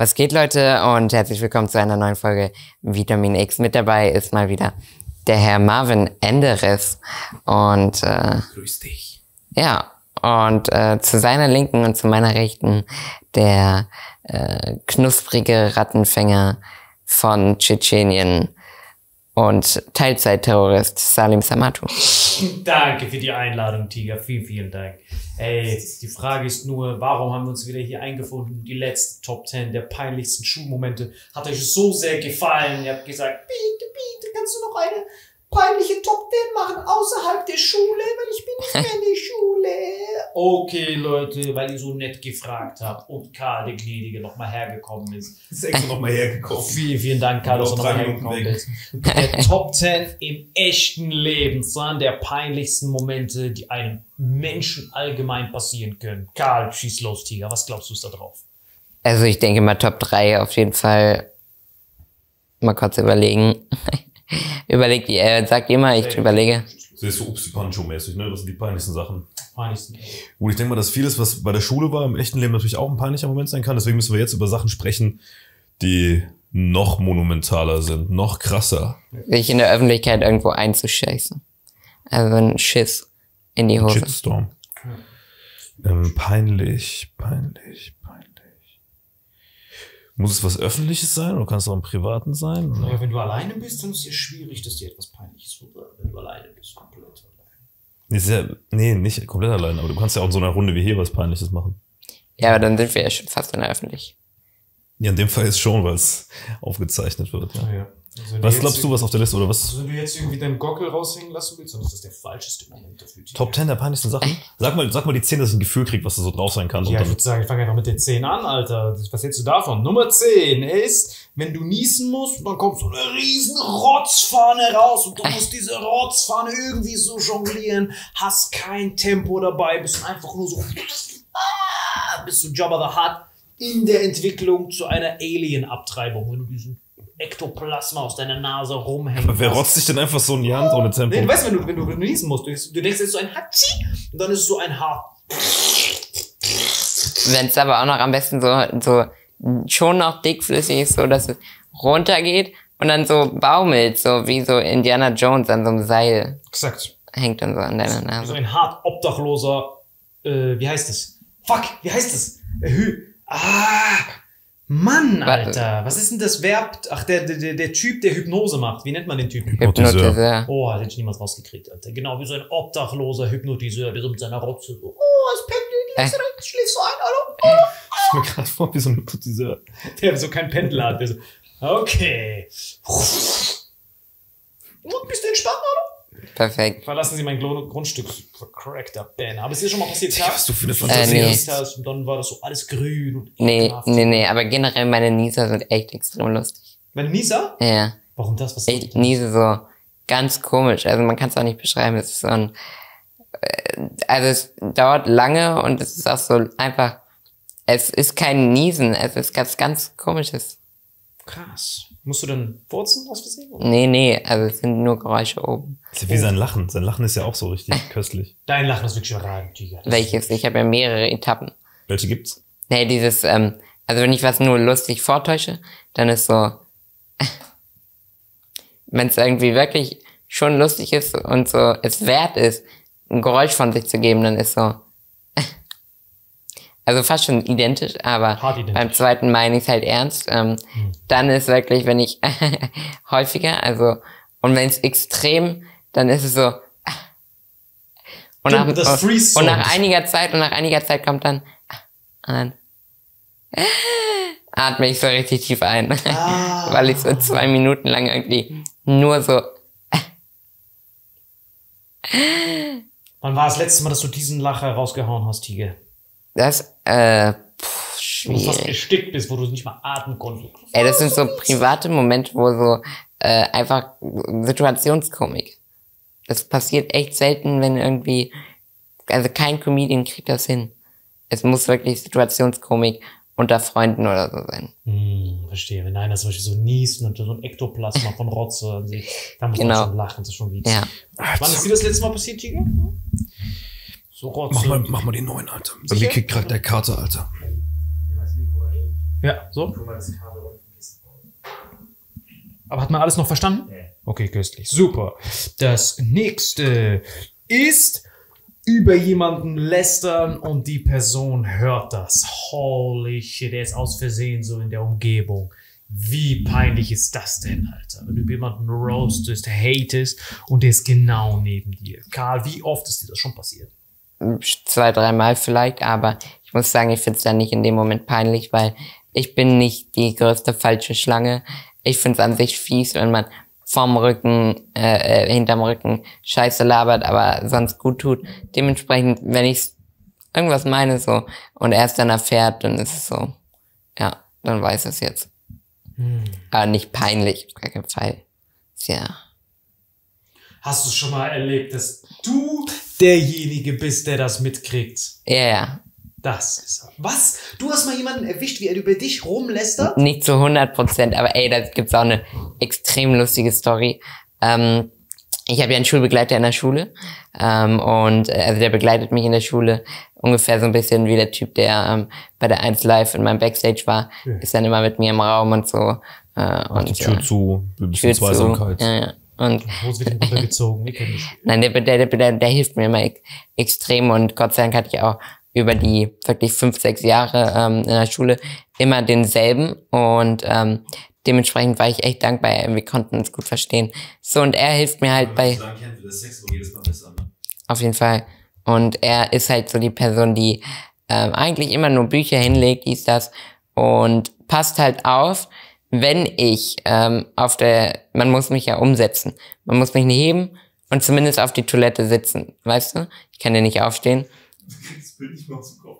Was geht, Leute, und herzlich willkommen zu einer neuen Folge Vitamin X. Mit dabei ist mal wieder der Herr Marvin Enderes. Und äh, Grüß dich. ja, und äh, zu seiner Linken und zu meiner Rechten der äh, knusprige Rattenfänger von Tschetschenien und Teilzeitterrorist Salim Samatu. Danke für die Einladung, Tiger. Vielen, vielen Dank. Ey, die Frage ist nur, warum haben wir uns wieder hier eingefunden? Die letzte Top 10 der peinlichsten Schulmomente hat euch so sehr gefallen. Ihr habt gesagt, bitte, bitte, kannst du noch eine peinliche Top 10 machen außerhalb der Schule, weil ich bin nicht mehr in der Schule. Okay, Leute, weil ihr so nett gefragt habt und Karl, der Gnädige, nochmal hergekommen ist. Ist extra nochmal hergekommen. Vielen, vielen Dank, Karl, dass du Noch nochmal hergekommen bist. Der Top 10 im echten Leben. Das waren der peinlichsten Momente, die einem Menschen allgemein passieren können. Karl, schieß los, Tiger. Was glaubst du ist da drauf? Also ich denke mal Top 3 auf jeden Fall. Mal kurz überlegen. Überlegt, äh, sagt ihr mal, ich überlege. Das ist so Upsi Pancho-mäßig, ne? Das sind die peinlichsten Sachen. Peinlichsten. Gut, ich denke mal, dass vieles, was bei der Schule war, im echten Leben natürlich auch ein peinlicher Moment sein kann. Deswegen müssen wir jetzt über Sachen sprechen, die noch monumentaler sind, noch krasser. Sich in der Öffentlichkeit irgendwo einzuscheißen. Also ein Schiss in die Hose. Shitstorm. Ähm, peinlich, peinlich. Muss es was Öffentliches sein oder kann es auch im Privaten sein? Oder? Naja, wenn du alleine bist, dann ist es ja schwierig, dass dir etwas Peinliches wird. Wenn du alleine bist, komplett alleine. Nee, ist ja, nee, nicht komplett allein, aber du kannst ja auch in so einer Runde wie hier was Peinliches machen. Ja, aber dann sind wir ja schon fast in der Öffentlich. Ja, in dem Fall ist schon, weil es aufgezeichnet wird. Ja. Ja. Also Was glaubst du, was auf der Liste oder was? Also wenn du jetzt irgendwie deinen Gockel raushängen lassen willst, dann ist das der falscheste Moment dafür. Top 10 der peinlichsten Sachen? Sag mal, sag mal die 10, dass ich ein Gefühl krieg, was da so drauf sein kann. Ja, ich würde sagen, ich fange einfach mit den 10 an, Alter. Was hältst du davon? Nummer 10 ist, wenn du niesen musst, dann kommt so eine riesen Rotzfahne raus und du musst diese Rotzfahne irgendwie so jonglieren, hast kein Tempo dabei, bist einfach nur so, ah, bist du Jabba the Hutt in der Entwicklung zu einer Alien-Abtreibung, wenn du diesen Ektoplasma aus deiner Nase rumhängen wer hast. rotzt sich denn einfach so ein Jand ohne Tempo? Nee, du weißt, wenn du, wenn du, wenn du niesen musst, du, du denkst, es ist so ein Hatschi und dann ist es so ein Haar. Wenn es aber auch noch am besten so, so schon noch dickflüssig ist, so dass es runtergeht und dann so baumelt, so wie so Indiana Jones an so einem Seil. Exakt. Hängt dann so an deiner So Nase. ein hart obdachloser, äh, wie heißt es? Fuck, wie heißt es? Äh, Hü ah, Mann. Alter. Was ist denn das Verb? Ach, der, der, der- Typ, der Hypnose macht. Wie nennt man den Typen? Hypnotiseur. Hypnotiseur. Oh, hätte ich niemals rausgekriegt, Alter. Genau wie so ein obdachloser Hypnotiseur, der so mit seiner Rotze so, oh, es pendelt links Äh. rechts, schläfst du ein, Alter? Ich mir gerade vor, wie so ein Hypnotiseur. Der so kein Pendler hat. Der so, okay. Und bist du entspannt, Alter? Perfekt. Verlassen Sie mein Grundstück, vercrackter Banner. Aber ist dir schon mal passiert, Digga, was du für eine Äh, Fantasie nee. hast. und dann war das so alles grün und Nee, ekelhaft. nee, nee, aber generell meine Nieser sind echt extrem lustig. Meine Nisa? Ja. Warum das? Was Ich niese so ganz komisch. Also man kann es auch nicht beschreiben. Es ist so ein, äh, also es dauert lange und es ist auch so einfach, es ist kein Niesen, es ist ganz, ganz komisches. Krass. Musst du dann furzen aus Versehen? Nee, nee, also es sind nur Geräusche oben. Das ist ja wie sein Lachen. Sein Lachen ist ja auch so richtig köstlich. Dein Lachen ist wirklich überragend, Tiger. Welches? Ich habe ja mehrere Etappen. Welche gibt's? Nee, dieses, ähm, also wenn ich was nur lustig vortäusche, dann ist so, wenn es irgendwie wirklich schon lustig ist und so es wert ist, ein Geräusch von sich zu geben, dann ist so, also fast schon identisch, aber Hart identisch. beim zweiten meine ich es halt ernst. Ähm, Dann ist wirklich, wenn ich häufiger, also und wenn es extrem, dann ist es so. Und nach, und, nach einiger Zeit und nach einiger Zeit kommt dann und dann atme ich so richtig tief ein, Ah. weil ich so zwei Minuten lang irgendwie nur so Wann war das letzte Mal, dass du diesen Lacher rausgehauen hast, Tiger? das äh, pff, Wo du fast schwierig. erstickt bist, wo du nicht mal atmen konntest. Ey, das sind so private Momente, wo so äh, einfach Situationskomik. Das passiert echt selten, wenn irgendwie, also kein Comedian kriegt das hin. Es muss wirklich Situationskomik unter Freunden oder so sein. Hm, verstehe. Wenn einer zum Beispiel so niest und so ein Ektoplasma von Rotze dann muss Genau. man schon lachen. Das ist schon witzig. Ja. Wann ist dir das letzte Mal passiert, Tiger? So Rotze. Mach mal, mach mal die neuen, Alter. Bei mir kickt gerade der Kater, Alter. Ja, so. Aber hat man alles noch verstanden? Okay, köstlich. Super. Das nächste ist über jemanden lästern und die Person hört das. Holy shit, der ist aus Versehen so in der Umgebung. Wie peinlich ist das denn, Alter? Wenn du über jemanden roastest, hatest und der ist genau neben dir. Karl, wie oft ist dir das schon passiert? Zwei, dreimal vielleicht, aber ich muss sagen, ich find's dann nicht in dem Moment peinlich, weil ich bin nicht die größte falsche Schlange. Ich find's an sich fies, wenn man vom Rücken, äh, äh, hinterm Rücken Scheiße labert, aber sonst gut tut. Dementsprechend, wenn ich irgendwas meine so und er es dann erfährt, dann ist es so, ja, dann weiß es jetzt. Aber nicht peinlich, auf gar keinen Fall. Ja. Hast du schon mal erlebt, dass du derjenige bist, der das mitkriegt? Ja, ja. Das ist er. Was? Du hast mal jemanden erwischt, wie er über dich rumlästert? Nicht zu 100 Prozent, aber ey, da gibt's auch eine extrem lustige Story. Ähm, ich habe ja einen Schulbegleiter in der Schule ähm, und äh, also der begleitet mich in der Schule ungefähr so ein bisschen wie der Typ, der ähm, bei der 1 Live in meinem Backstage war, Ja. ist dann immer mit mir im Raum und so. Äh, und Die Tür äh, zu, ein Tür bisschen zu. Zweisamkeit. Ja, ja. Und Wo wird runtergezogen? Dich. Nein, der, der, der, der, hilft mir immer ex extrem und Gott sei Dank hatte ich auch über die wirklich fünf, sechs Jahre ähm, in der Schule immer denselben und ähm, dementsprechend war ich echt dankbar. Wir konnten uns gut verstehen. So, und er hilft mir halt bei, auf jeden Fall. Und er ist halt so die Person, die ähm, eigentlich immer nur Bücher hinlegt, dies, das und passt halt auf, wenn ich ähm, auf der, man muss mich ja umsetzen. Man muss mich nicht heben und zumindest auf die Toilette sitzen, weißt du? Ich kann ja nicht aufstehen.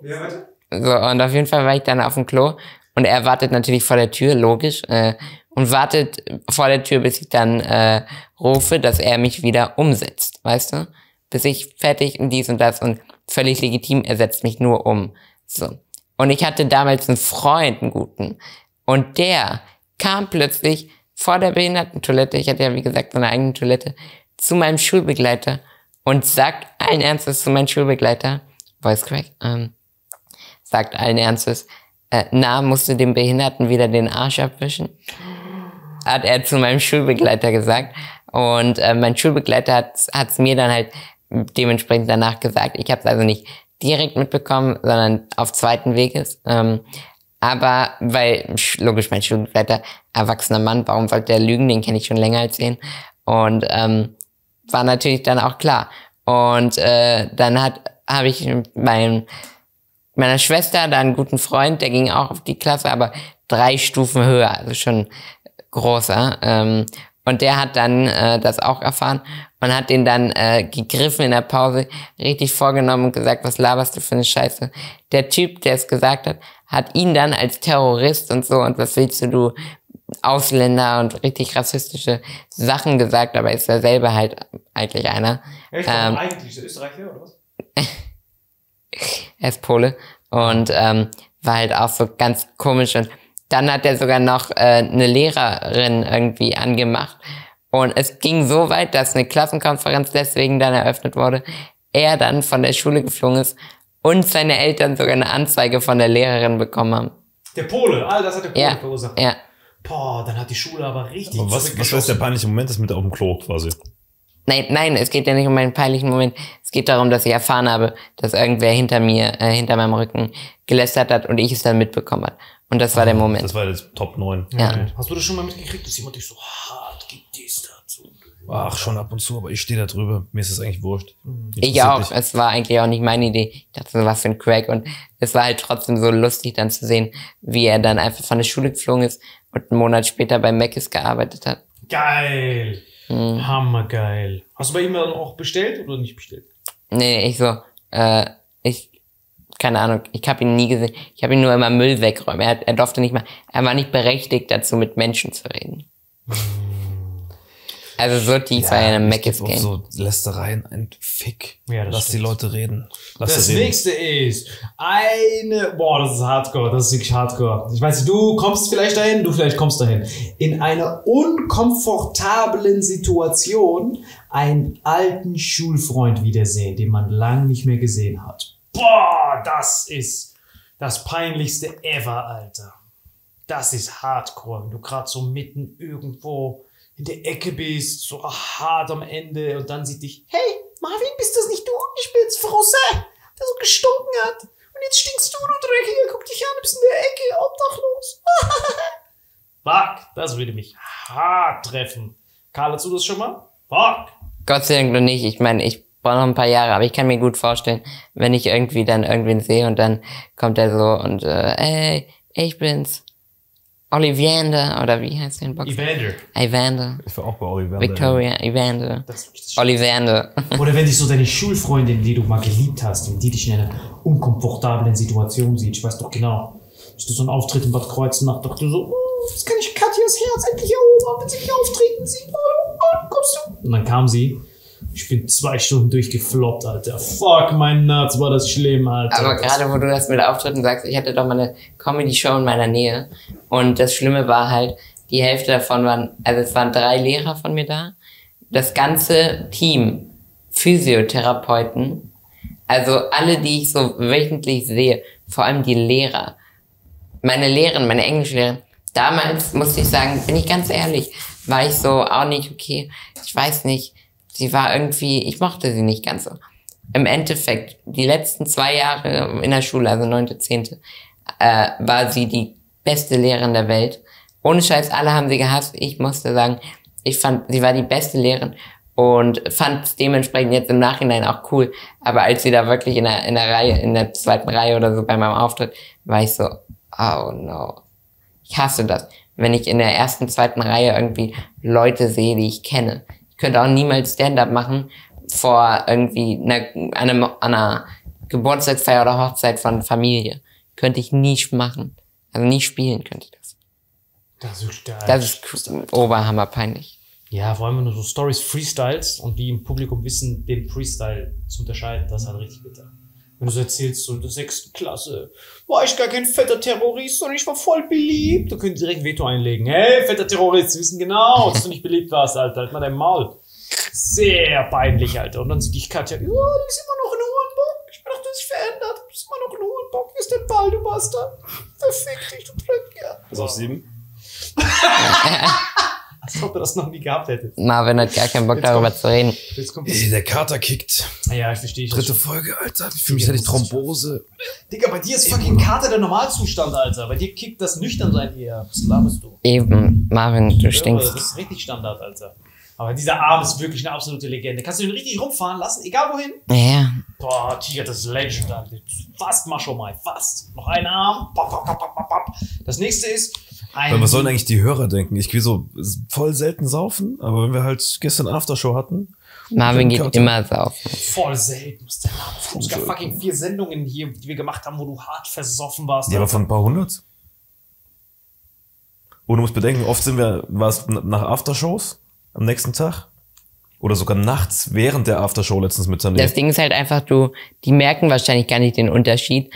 Ja, warte. So, und auf jeden Fall war ich dann auf dem Klo und er wartet natürlich vor der Tür, logisch, äh, und wartet vor der Tür, bis ich dann äh, rufe, dass er mich wieder umsetzt, weißt du? Bis ich fertig und dies und das und völlig legitim, er setzt mich nur um. So. Und ich hatte damals einen Freund, einen guten, und der kam plötzlich vor der Behindertentoilette, ich hatte ja wie gesagt so eine eigene Toilette, zu meinem Schulbegleiter und sagt allen Ernstes zu meinem Schulbegleiter, Voice Crack, ähm, sagt allen Ernstes, äh, na, musst du dem Behinderten wieder den Arsch abwischen? Hat er zu meinem Schulbegleiter gesagt. Und äh, mein Schulbegleiter hat es mir dann halt dementsprechend danach gesagt. Ich habe es also nicht direkt mitbekommen, sondern auf zweiten Weges. Ähm, aber weil, logisch, mein Schulbegleiter, erwachsener Mann, warum sollte er lügen? Den kenne ich schon länger als ihn. Und ähm, war natürlich dann auch klar. Und äh, dann hat habe ich mein, meiner Schwester da einen guten Freund, der ging auch auf die Klasse, aber drei Stufen höher, also schon großer. Ähm, und der hat dann äh, das auch erfahren und hat den dann äh, gegriffen in der Pause, richtig vorgenommen und gesagt, was laberst du für eine Scheiße. Der Typ, der es gesagt hat, hat ihn dann als Terrorist und so und was willst du, du Ausländer und richtig rassistische Sachen gesagt, aber ist er selber halt eigentlich einer. Echt? Ähm, eigentlich ist er Österreicher oder was? Er ist Pole und ähm, war halt auch so ganz komisch und dann hat er sogar noch äh, eine Lehrerin irgendwie angemacht und es ging so weit, dass eine Klassenkonferenz deswegen dann eröffnet wurde, er dann von der Schule geflogen ist und seine Eltern sogar eine Anzeige von der Lehrerin bekommen haben. Der Pole, ah, das hat der Pole Ja, verursacht. ja. Boah, dann hat die Schule aber richtig Aber was, was war jetzt der peinliche Moment? Das mit auf dem Klo quasi. Nein, nein, es geht ja nicht um einen peinlichen Moment. Es geht darum, dass ich erfahren habe, dass irgendwer hinter mir, äh, hinter meinem Rücken gelästert hat und ich es dann mitbekommen hat. Und das war der Moment. Das war jetzt Top 9. Ja. Hast du das schon mal mitgekriegt, dass jemand dich so hart gedisst hat? So. Ach, schon ab und zu, aber ich stehe da drüber. Mir ist das eigentlich wurscht. Ich Interessiert auch. dich. Es war eigentlich auch nicht meine Idee. Ich dachte so, was für ein Crack. Und es war halt trotzdem so lustig dann zu sehen, wie er dann einfach von der Schule geflogen ist und einen Monat später bei Mc's gearbeitet hat. Geil. Mhm. Hammergeil. Hast du bei ihm dann auch bestellt oder nicht bestellt? Nee, ich so, äh, ich, keine Ahnung, ich habe ihn nie gesehen. Ich habe ihn nur immer Müll wegräumen. Er, er durfte nicht mal, er war nicht berechtigt dazu, mit Menschen zu reden. Also so tief war er in einem Mc's auch Game. so Lästereien ein Fick. Ja, das Lass die stimmt. Leute reden. Lass Das reden. nächste ist eine, boah, das ist Hardcore, das ist wirklich Hardcore. Ich weiß nicht, du kommst vielleicht dahin, du vielleicht kommst dahin. In einer unkomfortablen Situation einen alten Schulfreund wiedersehen, den man lang nicht mehr gesehen hat. Boah, das ist das peinlichste ever, Alter. Das ist Hardcore, wenn du gerade so mitten irgendwo in der Ecke bist, so hart am Ende und dann sieht dich, hey, Marvin, bist das nicht du? Ich bin's, Frosse, der so gestunken hat. Und jetzt stinkst du, du Dreckiger, guck dich an, bist in der Ecke, obdachlos. Fuck, das würde mich hart treffen. Karl, hast du das schon mal? Fuck. Gott sei Dank noch nicht. Ich meine, ich brauche noch ein paar Jahre, aber ich kann mir gut vorstellen, wenn ich irgendwie dann irgendwen sehe und dann kommt er so und äh, ey, ich bin's. Olivander, oder wie heißt der in Boxen? Evander. Evander. Ich war auch bei Oliver. Victoria, Evander. Das. Oder wenn dich so deine Schulfreundin, die du mal geliebt hast, wenn die dich in einer unkomfortablen Situation sieht, ich weiß doch genau, dass du so einen Auftritt in Bad Kreuznach dachte du so, oh, jetzt kann ich Katjas Herz endlich erobern, wenn sie mich auftreten sieht. Kommst du? Und dann kam sie. Ich bin zwei Stunden durchgefloppt, Alter. Fuck, mein Nuts, war das schlimm, Alter. Aber gerade wo du das mit Auftritten sagst, ich hatte doch mal eine Comedy-Show in meiner Nähe. Und das Schlimme war halt, die Hälfte davon waren, also es waren drei Lehrer von mir da. Das ganze Team, Physiotherapeuten, also alle, die ich so wöchentlich sehe, vor allem die Lehrer. Meine Lehrerin, meine Englischlehrerin, damals musste ich sagen, bin ich ganz ehrlich, war ich so auch nicht okay. Ich weiß nicht, sie war irgendwie, ich mochte sie nicht ganz so im Endeffekt, die letzten zwei Jahre in der Schule, also neunte, zehnte, äh, war sie die beste Lehrerin der Welt. Ohne Scheiß, alle haben sie gehasst. Ich musste sagen, ich fand, sie war die beste Lehrerin und fand dementsprechend jetzt im Nachhinein auch cool. Aber als sie da wirklich in der, in der Reihe, in der zweiten Reihe oder so bei meinem Auftritt, war ich so, oh no. Ich hasse das. wenn ich in der ersten, zweiten Reihe irgendwie Leute sehe, die ich kenne. Könnte auch niemals Stand-up machen vor irgendwie einer, einem, einer Geburtstagsfeier oder Hochzeit von Familie. Könnte ich nie machen. Also nie spielen könnte ich das. Das ist geil. Das ist oberhammer peinlich. Ja, vor allem, wenn du so Stories freestyles und die im Publikum wissen, den Freestyle zu unterscheiden, das ist halt richtig bitter. Wenn du erzählst, so in der sechsten Klasse, war ich gar kein fetter Terrorist, sondern ich war voll beliebt, da können die direkt ein Veto einlegen. Hey, fetter Terrorist, wir wissen genau, dass du nicht beliebt warst, Alter, halt mal dein Maul. Sehr peinlich, Alter. Und dann sieht dich Katja, ja, du bist immer noch ein Hurenbock. Ich bin doch nicht verändert. Du bist immer noch ein Hurenbock. Wie ist dein Ball, du Bastard? Verfick dich, du Blödkerl. Ist auf sieben? Als ob du das noch nie gehabt hättest. Marvin hat gar keinen Bock Jetzt darüber kommt- zu reden. Jetzt kommt Ey, der Kater kickt. Ja, ich verstehe. Ich Dritte Folge, Alter. Ich fühle mich hätte ich Thrombose. Digga, bei dir ist fucking Kater der Normalzustand, Alter. Bei dir kickt das Nüchternsein eher. Was laberst du? Eben, Marvin, du Ja, stinkst. Das ist richtig Standard, Alter. Aber dieser Arm ist wirklich eine absolute Legende. Kannst du ihn richtig rumfahren lassen, egal wohin? Ja, Boah, Tiger, das ist Legend. Fast Macho Mai, fast. Noch ein Arm. Das nächste ist ein. Weil was sollen eigentlich die Hörer denken? Ich gehe so voll selten saufen, aber wenn wir halt gestern Aftershow hatten, Marvin geht Kater. immer saufen. Voll selten. Ist der Name? Es gab fucking vier Sendungen hier, die wir gemacht haben, wo du hart versoffen warst. ja, aber von ein paar hundert. Und du musst bedenken, oft sind wir, war es nach Aftershows am nächsten Tag oder sogar nachts während der Aftershow letztens mit Tané. Das Ding ist halt einfach, du, die merken wahrscheinlich gar nicht den Unterschied.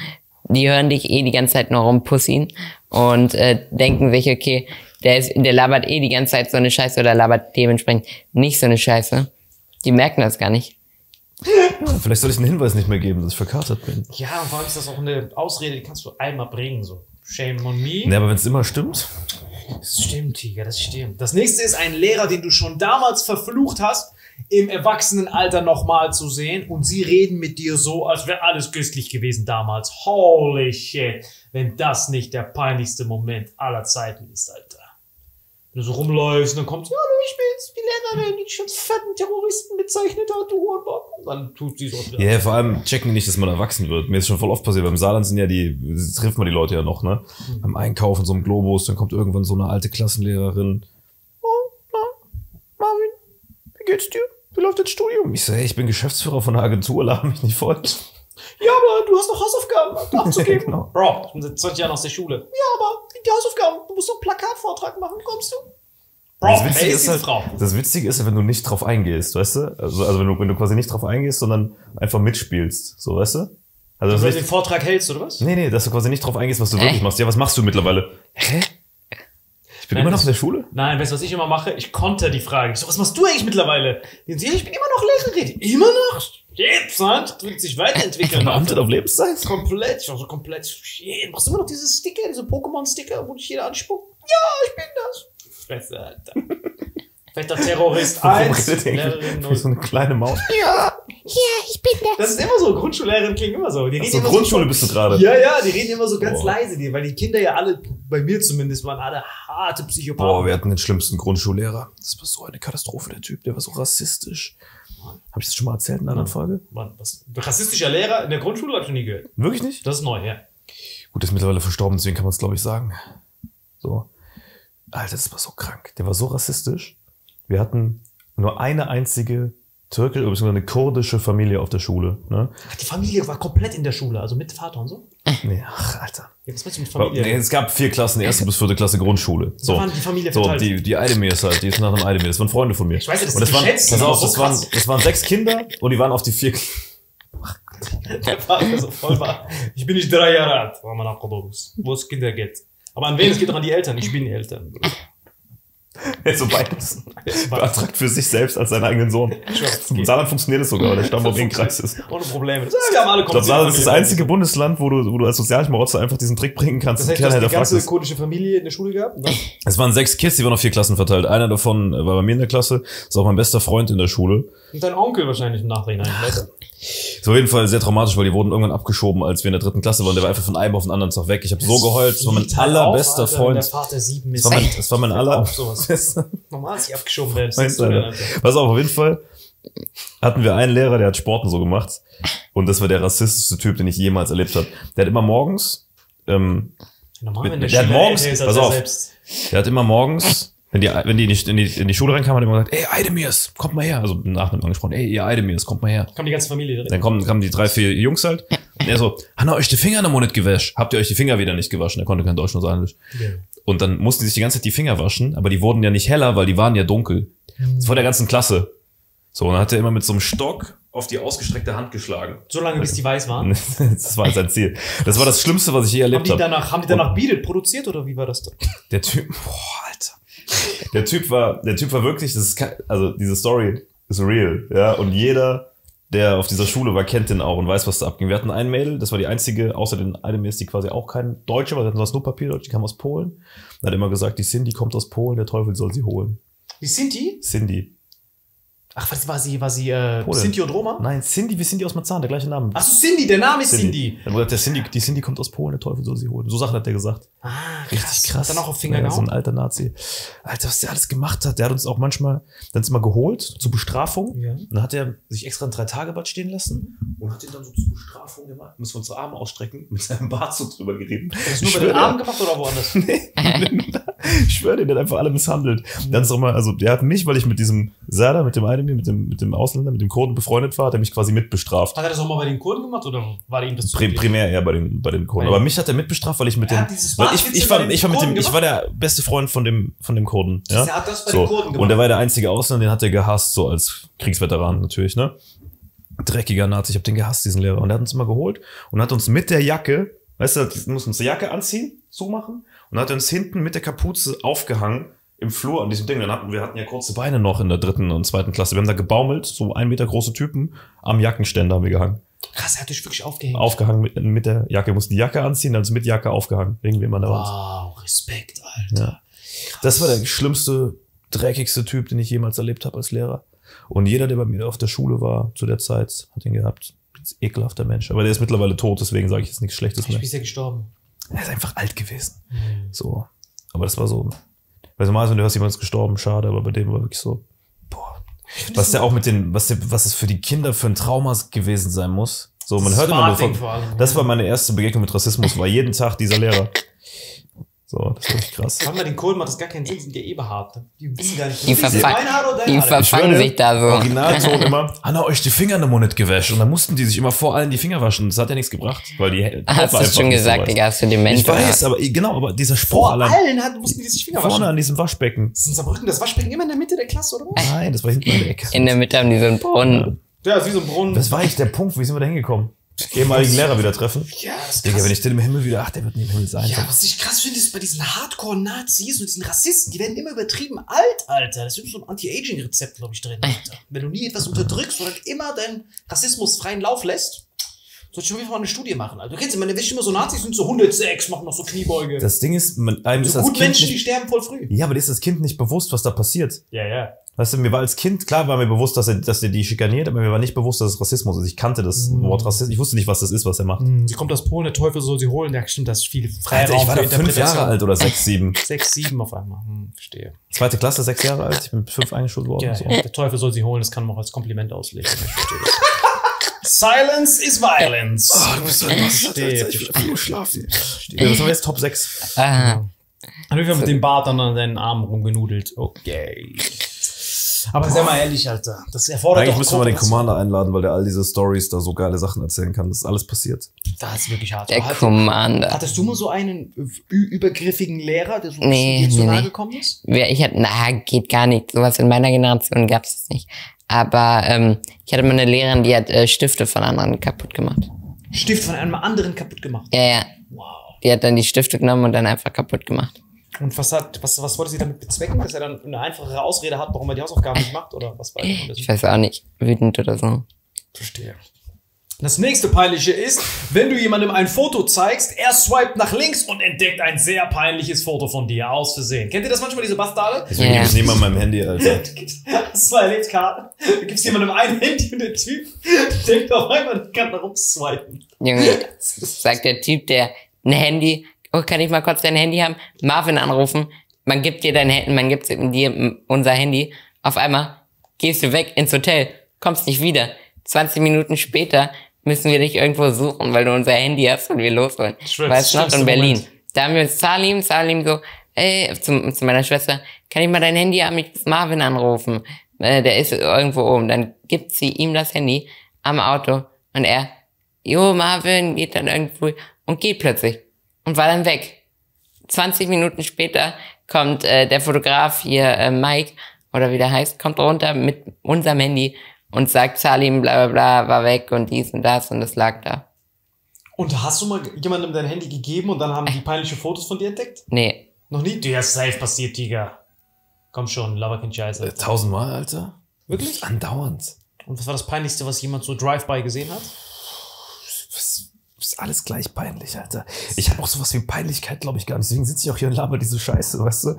Die hören dich eh die ganze Zeit nur rumpussien und äh, denken sich, okay, der, ist, der labert eh die ganze Zeit so eine Scheiße oder labert dementsprechend nicht so eine Scheiße. Die merken das gar nicht. Vielleicht soll ich den Hinweis nicht mehr geben, dass ich verkatert bin. Ja, und vor allem ist das auch eine Ausrede, die kannst du einmal bringen. So. Shame on me. Ne, aber wenn es immer stimmt, Das stimmt, Tiger, das stimmt. Das nächste ist ein Lehrer, den du schon damals verflucht hast, im Erwachsenenalter nochmal zu sehen und sie reden mit dir so, als wäre alles köstlich gewesen damals. Holy shit. Wenn das nicht der peinlichste Moment aller Zeiten ist, Alter. Wenn du so rumläufst und dann kommt, ja, hallo, ich bin's, die Lehrerin, die dich als fetten Terroristen bezeichnet hat, du Hurenbock. Und dann tut sie so. Ja, vor allem checken die nicht, dass man erwachsen wird. Mir ist schon voll oft passiert. Beim Saarland sind ja die, trifft man die Leute ja noch, ne? Beim Einkaufen, so einem Globus, dann kommt irgendwann so eine alte Klassenlehrerin. Oh, na, Marvin, wie geht's dir? Wie läuft das Studium? Ich so, hey, ich bin Geschäftsführer von einer Agentur, laber mich nicht voll. Ja, aber du hast noch Hausaufgaben abzugeben. Genau. Bro, ich bin seit 20 Jahren aus der Schule. Ja, aber die Hausaufgaben, du musst doch einen Plakatvortrag machen, kommst du? Bro, Das Witzige, ist halt, das Witzige ist, wenn du nicht drauf eingehst, weißt du? Also, also wenn, du, wenn du quasi nicht drauf eingehst, sondern einfach mitspielst, so, weißt du? Also Wenn du den Vortrag hältst, oder was? nee, nee, dass du quasi nicht drauf eingehst, was du wirklich Äh. machst. Ja, was machst du mittlerweile? Hä? Ich bin Nein, immer noch in der Schule? Nein, weißt du, was ich immer mache? Ich konter die Frage. Ich so, was machst du eigentlich mittlerweile? Ich bin immer noch Lehrerin. Immer noch? Das wird sich weiterentwickeln. Beamtet auf Lebenszeit? komplett, ich war so komplett, shit, machst du immer noch diese Sticker, diese Pokémon-Sticker, wo dich jeder anspuckt? Ja, ich bin das. Fresse, Alter. Fetter Terrorist Warum 1, redet ihr Lehrerin wie so 0. eine kleine Maus? Das ist immer so, Grundschullehrerin klingen immer so. Die reden So, immer Grundschule so, bist du gerade. Ja, ja, die reden immer so ganz Boah. leise, die, weil die Kinder ja alle, bei mir zumindest, waren alle harte Psychopathen. Boah, wir hatten den schlimmsten Grundschullehrer. Das war so eine Katastrophe, der Typ. Der war so rassistisch. Habe ich das schon mal erzählt in einer anderen Folge? Mann, was? Rassistischer Lehrer in der Grundschule habe ich noch nie gehört. Wirklich nicht? Das ist neu, ja. Gut, der ist mittlerweile verstorben, deswegen kann man es, glaube ich, sagen. So. Alter, das war so krank. Der war so rassistisch. Wir hatten nur eine einzige türkische, beziehungsweise eine kurdische Familie auf der Schule. Ne? Ach, die Familie war komplett in der Schule, also mit Vater und so. Nee, ach, Alter. Ja, was meinst du mit Familie? nee, es gab vier Klassen, erste bis vierte Klasse Grundschule. So, Da waren die Familie so verteilt. die, die Eidemirs halt, die ist nach dem Eidemir. Das waren Freunde von mir. Ich weiß ja, das und das ist waren, geschätzt, pass aber auf, so das waren, krass. das waren sechs Kinder und die waren auf die vier. Der Vater so voll war. Ich bin nicht drei Jahre alt, war man abgedobt. Wo es Kinder geht. Aber an wen es geht doch an die Eltern. Ich bin die Eltern. so beides. Beantragt für sich selbst als seinen eigenen Sohn. Im Saarland funktioniert es sogar, weil der Stamm auf jeden Kreis ist. Ohne Probleme. Das, wir haben alle Ich glaube, Saarland ist das einzige Bundesland, wo du, wo du als Sozialschmarotzer einfach diesen Trick bringen kannst. Das heißt, du hast die ganze es. kurdische Familie in der Schule gehabt? Ne? Es waren sechs Kids, die waren auf vier Klassen verteilt. Einer davon war bei mir in der Klasse, ist auch mein bester Freund in der Schule. Und dein Onkel wahrscheinlich im Nachhinein. weißt du? Ist auf jeden Fall sehr traumatisch, weil die wurden irgendwann abgeschoben, als wir in der dritten Klasse waren. Der war einfach von einem auf den anderen Tag weg. Ich habe so geheult. Das war mein allerbester wenn Der Freund. Vater sieben Das ist. war mein, das war mein aller. Auf sowas. Normal ist sie abgeschoben. Das Alter? Pass auf, auf jeden Fall hatten wir einen Lehrer, der hat Sporten so gemacht. Und das war der rassistischste Typ, den ich jemals erlebt habe. Der hat immer morgens, ähm, Normal, wenn der, Der hat morgens- pass auf. selbst. Der hat immer morgens, wenn die, wenn die in die, in die, in die Schule reinkamen, hat er immer gesagt, ey, Eidemirs, kommt mal her. Also Nachnamen angesprochen, ey, ihr Eidemirs, kommt mal her. Kommt die ganze Familie direkt. Dann kommen, kamen die drei, vier Jungs halt. Und er so, haben ihr euch die Finger noch mal nicht gewaschen? Habt ihr euch die Finger wieder nicht gewaschen? Er konnte kein Deutsch nur sagen. Und dann mussten die sich die ganze Zeit die Finger waschen, aber die wurden ja nicht heller, weil die waren ja dunkel. Das vor der ganzen Klasse. So, und dann hat er immer mit so einem Stock auf die ausgestreckte Hand geschlagen. So lange, bis die weiß waren. Das war sein Ziel. Das war das Schlimmste, was ich je Haben erlebt die habe. danach, haben die danach Beat It produziert oder wie war das da? Der Typ, boah, Alter. Der Typ war, der Typ war wirklich, das ist, also diese Story ist real, ja. Und jeder, der auf dieser Schule war, kennt den auch und weiß, was da abging. Wir hatten ein Mädel, das war die einzige, außer den einem ist die quasi auch kein Deutsche, weil wir hatten sonst nur Papierdeutsch, die kam aus Polen. Und hat immer gesagt, die Cindy kommt aus Polen, der Teufel soll sie holen. Die? Cindy. Ach, was war sie? War sie äh. Sinti und Roma? Nein, Cindy, wie Cindy aus Marzahn, der gleiche Name. Ach so, Cindy, der Name ist Cindy. Dann wurde der Cindy, die Cindy kommt aus Polen, der Teufel soll sie holen. So Sachen hat der gesagt. Ah, Richtig krass. Hat dann auch auf Finger ja, So gehauen? ein alter Nazi. Alter, was der alles gemacht hat. Der hat uns auch manchmal, dann mal geholt zur Bestrafung. Ja. Dann hat er sich extra ein Drei-Tage-Bad stehen lassen und hat ihn dann so zur Bestrafung gemacht. Müssen wir unsere Arme ausstrecken, mit seinem Bart so drüber gerieben. Hast du nur bei den Armen gemacht oder woanders? ich schwöre dir, der hat einfach alle misshandelt. Dann ist auch mal, also der hat mich, weil ich mit diesem Sada, mit dem einen, mit dem, mit dem Ausländer, mit dem Kurden befreundet war, hat er mich quasi mitbestraft. Hat er das auch mal bei den Kurden gemacht oder war ihm das Pri primär eher bei den, bei den Kurden. Bei- Aber mich hat er mitbestraft, weil ich mit Er dem, weil ich, war, ich war mit dem, Kurden ich war der beste Freund von dem, von dem Kurden. Ja? Er hat das bei So. den Kurden gemacht. Und der war der einzige Ausländer, den hat er gehasst, so als Kriegsveteran natürlich, ne? Dreckiger Nazi, ich hab den gehasst, diesen Lehrer. Und der hat uns immer geholt und hat uns mit der Jacke, weißt du, mussten uns die Jacke anziehen, zumachen, und hat uns hinten mit der Kapuze aufgehangen im Flur an diesem Ding. Dann hatten wir hatten ja kurze Beine noch in der dritten und zweiten Klasse. Wir haben da gebaumelt, so ein Meter große Typen, am Jackenständer haben wir gehangen. Krass, er hat dich wirklich aufgehängt. Aufgehangen mit, mit der Jacke. Wir mussten die Jacke anziehen, dann ist mit Jacke aufgehangen. Irgendwie immer der Wand. Wow, Respekt, Alter. Ja. Das war der schlimmste, dreckigste Typ, den ich jemals erlebt habe als Lehrer. Und jeder, der bei mir auf der Schule war zu der Zeit, hat ihn gehabt. Ist ekelhafter Mensch. Aber der ist mittlerweile tot, deswegen sage ich jetzt nichts Schlechtes Ich mehr. bin ja gestorben. Er ist einfach alt gewesen. So. Aber das war so. Weil normalerweise, wenn du hörst, jemand ist gestorben, schade, aber bei dem war wirklich so. Boah. Was der auch mit den, was der, was es für die Kinder für ein Trauma gewesen sein muss. So, man Das hört immer nur von, das war meine erste Begegnung mit Rassismus, war jeden Tag dieser Lehrer. So, das war echt krass. Vor allem bei den Kurden macht das gar keinen Sinn, die sind ja eh behaart. Die wissen gar nicht, Die, Ist verfa die verfangen sich da so. Originalton immer, Hanna, euch die Finger noch mal nicht gewaschen. Und dann mussten die sich immer vor allen die Finger waschen. Das hat ja nichts gebracht, weil die Haut Hast du schon gesagt. Digga, hast du Demenz? Ich weiß, aber genau, aber dieser Spruch Vor allein allen hat, mussten die sich Finger vorne waschen. an diesem Waschbecken. Das ist in Saarbrücken das Waschbecken immer in der Mitte der Klasse, oder was? Nein, das war hinten in der Ecke. In der Mitte haben die so einen Brunnen. Ja, ist wie so ein Brunnen. Das war echt der Punkt, wie sind wir da hingekommen? Ehemaligen Lehrer wieder treffen. ja, das ist Digga, wenn ich den im Himmel wieder, ach, der wird nie im Himmel sein. Ja, was ich krass finde, ist bei diesen Hardcore-Nazis und diesen Rassisten, die werden immer übertrieben alt, Alter. Das ist so ein Anti-Aging-Rezept, glaube ich, drin, Alter. Wenn du nie etwas unterdrückst, sondern immer deinen Rassismus freien Lauf lässt, solltest du auf jeden Fall mal eine Studie machen. Also, du kennst immer, immer so Nazis sind so 106, machen noch so Kniebeuge. Das Ding ist, man, einem ist so als gut Kind Menschen, die nicht, sterben voll früh. ja, aber dir ist das Kind nicht bewusst, was da passiert. Ja, ja. Weißt du, mir war als Kind, klar war mir bewusst, dass er, dass er die schikaniert, aber mir war nicht bewusst, dass es Rassismus ist. Ich kannte das Mhm. Wort Rassismus. Ich wusste nicht, was das ist, was er macht. Sie kommt aus Polen, der Teufel soll sie holen. Ja, stimmt, das ist viel Freiraum Alter, ich war da fünf. Jahre alt oder sechs, sieben. Sechs, sieben auf einmal. Hm, verstehe. Zweite Klasse, sechs Jahre alt. Ich bin mit fünf eingeschult worden. Ja, so. ja, der Teufel soll sie holen, das kann man auch als Kompliment auslegen. Silence is violence. Ah, du bist so verstehe. will geschlafen. Ja, das war jetzt Top 6. Ah, Dann haben wir mit dem Bart dann an deinen Armen rumgenudelt. Okay. Aber sei mal ehrlich, Alter. Das erfordert Eigentlich müssen wir den Kooperation. Commander einladen, weil der all diese Stories da so geile Sachen erzählen kann. Das ist alles passiert. Das ist wirklich hart. der Hatte- Commander. Hattest du mal so einen übergriffigen Lehrer, der so ein Nee, dir zu nee, nahe nee. gekommen ist? Ich hatte, na, geht gar nicht. Sowas in meiner Generation gab es nicht. Aber ähm, ich hatte mal eine Lehrerin, die hat äh, Stifte von anderen kaputt gemacht. Stift von einem anderen kaputt gemacht. Ja, ja. Wow. Die hat dann die Stifte genommen und dann einfach kaputt gemacht. Und was hat, was, was wollte sie damit bezwecken? Dass er dann eine einfachere Ausrede hat, warum er die Hausaufgaben nicht macht? Oder was war das? Ich weiß auch nicht. Wütend oder so. Verstehe. Das nächste peinliche ist, wenn du jemandem ein Foto zeigst, er swipet nach links und entdeckt ein sehr peinliches Foto von dir aus Versehen. Kennt ihr das manchmal, diese Bastarde? Deswegen gebe ich nicht mal meinem Handy, Alter. Hast du mal erlebt, Karten? Du gibst jemandem ein Handy und der Typ denkt auf einmal, der kann da rumswipen. Junge, sagt der Typ, der ein Handy, oh, kann ich mal kurz dein Handy haben? Marvin anrufen. Man gibt dir dein Handy, man gibt dir unser Handy. Auf einmal gehst du weg ins Hotel, kommst nicht wieder. 20 Minuten später müssen wir dich irgendwo suchen, weil du unser Handy hast und wir los wollen. Weißt du noch, in Berlin. Moment. Da haben wir uns Salim, Salim so, ey, zu, zu meiner Schwester, kann ich mal dein Handy haben, ich muss Marvin anrufen. Äh, der ist irgendwo oben. Dann gibt sie ihm das Handy am Auto und er, jo, Marvin, geht dann irgendwo und geht plötzlich und war dann weg. 20 Minuten später kommt äh, der Fotograf hier, äh, Mike, oder wie der heißt, kommt runter mit unserem Handy und sagt, Salim, bla bla bla, war weg und dies und das und es lag da. Und hast du mal jemandem dein Handy gegeben und dann haben die peinliche Fotos von dir entdeckt? Nee, Noch nie? Du, ja, safe passiert, Tiger. Komm schon, laber kein Scheiß. Alter. Tausendmal, Alter. Wirklich? Andauernd. Und was war das Peinlichste, was jemand so Drive-By gesehen hat? Das ist alles gleich peinlich, Alter. Ich habe auch sowas wie Peinlichkeit, glaube ich, gar nicht. Deswegen sitze ich auch hier und laber diese Scheiße, weißt du?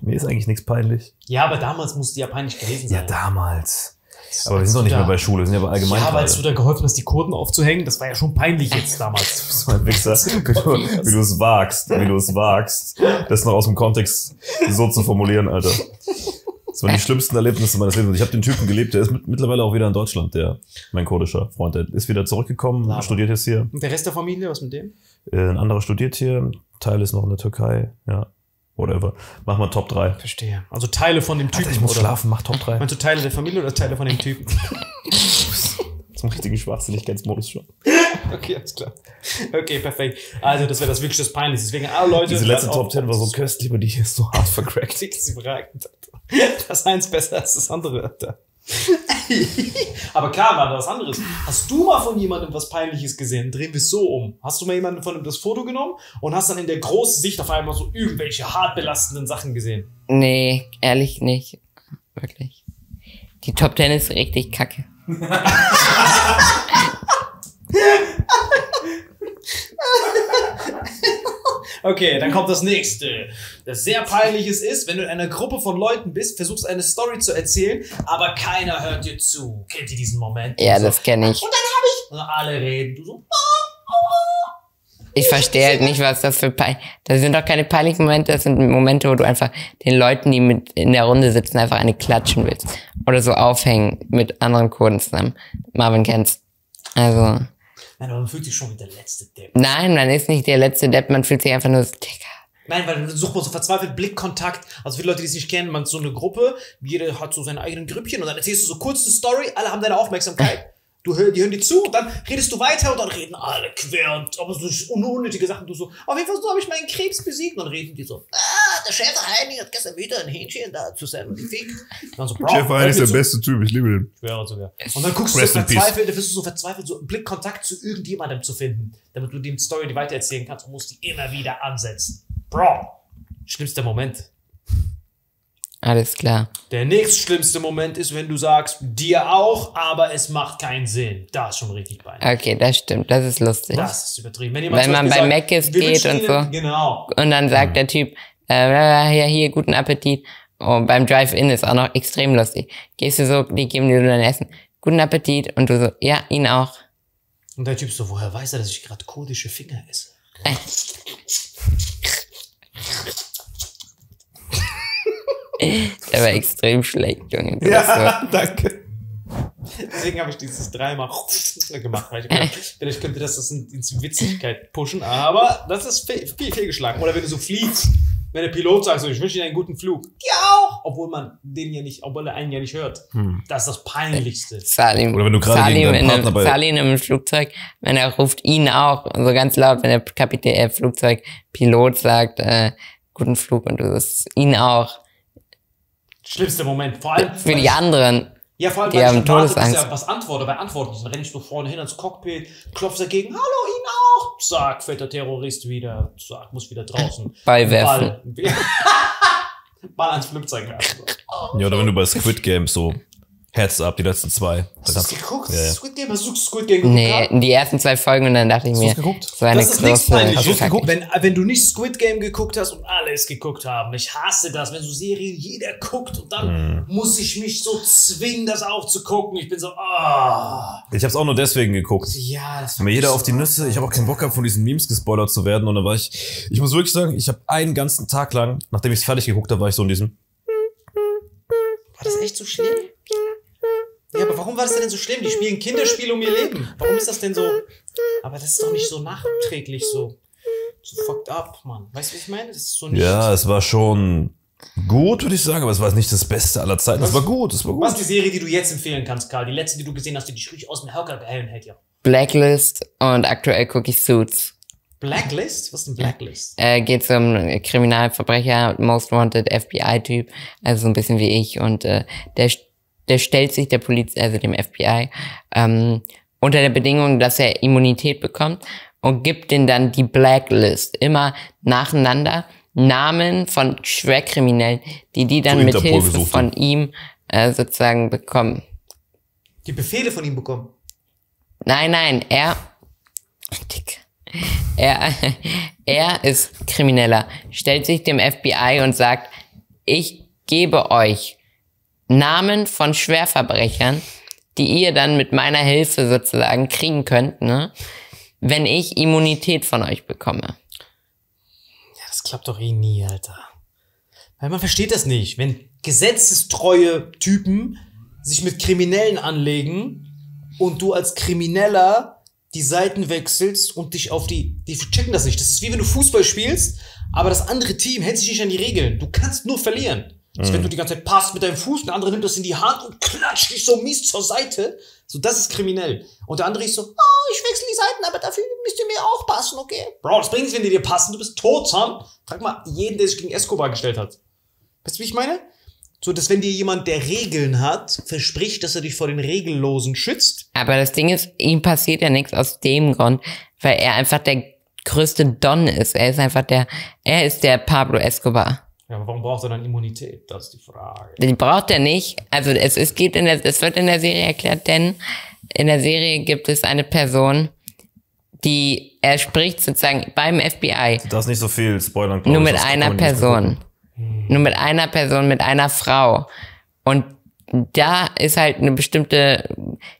Mir ist eigentlich nichts peinlich. Ja, aber damals musste ja peinlich gewesen Ja, sein. Aber wir sind doch nicht mehr bei Schule, wir sind ja bei allgemein. Ja, aber als du da geholfen hast, die Kurden aufzuhängen, das war ja schon peinlich jetzt damals. so ein Wichser, wie du, wie du es wagst, wie du es wagst, das noch aus dem Kontext so zu formulieren, Alter. Das waren die schlimmsten Erlebnisse meines Lebens. Ich habe den Typen gelebt, der ist mit, mittlerweile auch wieder in Deutschland, der, mein kurdischer Freund, der ist wieder zurückgekommen, Aber. studiert jetzt hier. Und der Rest der Familie, was mit dem? Äh, Ein anderer studiert hier, Teil ist noch in der Türkei, ja. Whatever. Mach mal Top 3. Verstehe. Also Teile von dem Typen. Alter, ich muss oder? schlafen, mach Top 3. Meinst du Teile der Familie oder Teile von dem Typen? Zum richtigen Schwachsinnigkeitsmodus schon. okay, alles klar. Okay, perfekt. Also, das wäre das wirklich das Peinlichste. Deswegen alle Leute. Diese letzte Top 10 war so köstlich, aber die hier ist so hart vercrackt. Sie überragend. Das eins besser als das andere, Alter. Aber klar war das anderes. Hast du mal von jemandem was Peinliches gesehen? Drehen wir es so um. Hast du mal jemandem von ihm das Foto genommen und hast dann in der großen Sicht auf einmal so irgendwelche hart belastenden Sachen gesehen? nee, ehrlich nicht. Wirklich. Die Top Ten ist richtig kacke. Okay, dann kommt das nächste. Das sehr peinliches ist, wenn du in einer Gruppe von Leuten bist, versuchst eine Story zu erzählen, aber keiner hört dir zu. Kennt ihr diesen Moment? Ja, so, das kenne ich. Und dann hab ich. Und alle reden. Du so. Ich verstehe halt nicht, was das für pein. Das sind doch keine peinlichen Momente, das sind Momente, wo du einfach den Leuten, die mit in der Runde sitzen, einfach eine klatschen willst. Oder so aufhängen mit anderen Kurden zusammen. Marvin kennt's. Also, Nein, aber man fühlt sich schon wie der letzte Depp. nein, man ist nicht der letzte Depp, man fühlt sich einfach nur so, Digga. Nein, weil dann sucht man so verzweifelt Blickkontakt. Also viele Leute, die es nicht kennen, man ist so eine Gruppe, jeder hat so seine eigenen Grüppchen und dann erzählst du so kurz eine Story, alle haben deine Aufmerksamkeit. Du hör, die hören dir zu und dann redest du weiter und dann reden alle quer und aber so un- unnötige Sachen. Du so, auf jeden Fall so habe ich meinen Krebs besiegt. Und dann reden die so, ah, der Chef Heining hat gestern wieder ein Hähnchen da zusammen gefickt. Und dann so, Bro, hör mir zu. beste Typ, ich liebe den. schwöre sogar. Und dann guckst du Rest so in peace. verzweifelt, dann versuchst du so verzweifelt, so einen Blickkontakt zu irgendjemandem zu finden, damit du dem Story die weitererzählen kannst und musst die immer wieder ansetzen. Bro, schlimmster Moment. Alles klar. Der nächstschlimmste Moment ist, wenn du sagst, dir auch, aber es macht keinen Sinn. Das ist schon richtig peinlich. Okay, das stimmt, das ist lustig. Das ist übertrieben. Wenn jemand Wenn man bei wir geht und so. Genau. Und dann sagt der Typ, äh, ja, hier, guten Appetit. Und beim Drive-In ist auch noch extrem lustig. Gehst du so, die geben dir dein Essen. Guten Appetit. Und du so, ja, ihn auch. Und der Typ so, woher weiß er, dass ich gerade kurdische Finger esse? Der war extrem schlecht, Junge. Du so, danke. Deswegen habe ich dieses dreimal gemacht, weil ich gedacht, vielleicht könnte das das in, ins Witzigkeit pushen, aber das ist fehl, fehl, fehlgeschlagen. Oder wenn du so fliegst, wenn der Pilot sagt so, ich wünsche dir einen guten Flug. Ja auch! Obwohl man den ja nicht, obwohl er einen ja nicht hört. Das ist das Peinlichste. Salim. Oder wenn du gerade gegen Salim deinen in Partner einem, bei- Salim im Flugzeug, wenn er ruft ihn auch, so ganz laut, wenn der Kapitän, äh, Flugzeugpilot sagt, äh, guten Flug und du sagst ihn auch. Schlimmster Moment. Vor allem, Für die anderen. Ja, vor allem, Die weil haben ich bis Todesangst. er was antwortet, weil antwortet nicht. Dann renne ich so vorne hin ans Cockpit, klopf dagegen, hallo, ihn auch. Zack, fällt der Terrorist wieder, zack, muss wieder draußen. Ball werfen. Ball, Ball ans Flugzeug werfen. Ja, oder wenn du bei Squid Game so Heads up, die letzten zwei. Hast du das geguckt? Ja, ja. Squid Game? Hast du Squid Game geguckt? Nee, gehabt? die ersten zwei Folgen und dann dachte ich Hast du mir, es geguckt? so eine Das ist nichts große. Hast? Wenn, wenn du nicht Squid Game geguckt hast und alle es geguckt haben, ich hasse das, wenn so Serien jeder guckt und dann muss ich mich so zwingen, das auch zu gucken. Ich bin so, ah. Ich hab's auch nur deswegen geguckt. Ja, das Mir jeder auf die Nüsse. Ich habe auch keinen Bock gehabt, von diesen Memes gespoilert zu werden. Und dann war ich, ich muss wirklich sagen, ich habe einen ganzen Tag lang, nachdem ich es fertig geguckt habe, war ich so in diesem. War das echt so schlimm? Ja, aber warum war das denn so schlimm? Die spielen Kinderspiele um ihr Leben. Warum ist das denn so? Aber das ist doch nicht so nachträglich so. so fucked up, Mann. Weißt du, was ich meine? Das ist so nicht. Ja, es war schon gut, würde ich sagen, aber es war nicht das Beste aller Zeiten. Es war gut, es war Was ist gut. die Serie, die du jetzt empfehlen kannst, Karl? Die letzte, die du gesehen hast, die dich richtig aus dem Höcker gehalten hält, ja. Blacklist und aktuell ich Suits. Blacklist? Was ist denn Blacklist? Äh, geht um Kriminalverbrecher, Most Wanted FBI-Typ, also so ein bisschen wie ich. Und äh, der, der stellt sich der Polizei, also dem FBI, ähm, unter der Bedingung, dass er Immunität bekommt und gibt den dann die Blacklist. Immer nacheinander Namen von Schwerkriminellen, die die dann So mit Hilfe von ihm äh, sozusagen bekommen. Die Befehle von ihm bekommen. Nein, nein, er. Dick. Er, er ist Krimineller, stellt sich dem FBI und sagt, ich gebe euch Namen von Schwerverbrechern, die ihr dann mit meiner Hilfe sozusagen kriegen könnt, ne? wenn ich Immunität von euch bekomme. Ja, das klappt doch eh nie, Alter. Weil man versteht das nicht. Wenn gesetzestreue Typen sich mit Kriminellen anlegen und du als Krimineller die Seiten wechselst und dich auf die, die checken das nicht. Das ist wie wenn du Fußball spielst, aber das andere Team hält sich nicht an die Regeln. Du kannst nur verlieren. Das ist, wenn du die ganze Zeit passt mit deinem Fuß, der andere nimmt das in die Hand und klatscht dich so mies zur Seite. So, das ist kriminell. Und der andere ist so, oh, ich wechsle die Seiten, aber dafür müsst ihr mir auch passen, okay? Bro, das bringt nichts, wenn die dir passen. Du bist tot, Son. Frag mal jeden, der sich gegen Escobar gestellt hat. Weißt du, wie ich meine? So, dass wenn dir jemand, der Regeln hat, verspricht, dass er dich vor den Regellosen schützt. Aber das Ding ist, ihm passiert ja nichts aus dem Grund, weil er einfach der größte Don ist. Er ist einfach der, er ist der Pablo Escobar. Ja, aber warum braucht er dann Immunität? Das ist die Frage. Die braucht er nicht. Also es, es geht in der, es wird in der Serie erklärt, denn in der Serie gibt es eine Person, die er spricht sozusagen beim FBI Du darfst nicht so viel spoilern. glaub nur mit das einer Person. gucken. Nur mit einer Person, mit einer Frau. Und da ist halt eine bestimmte,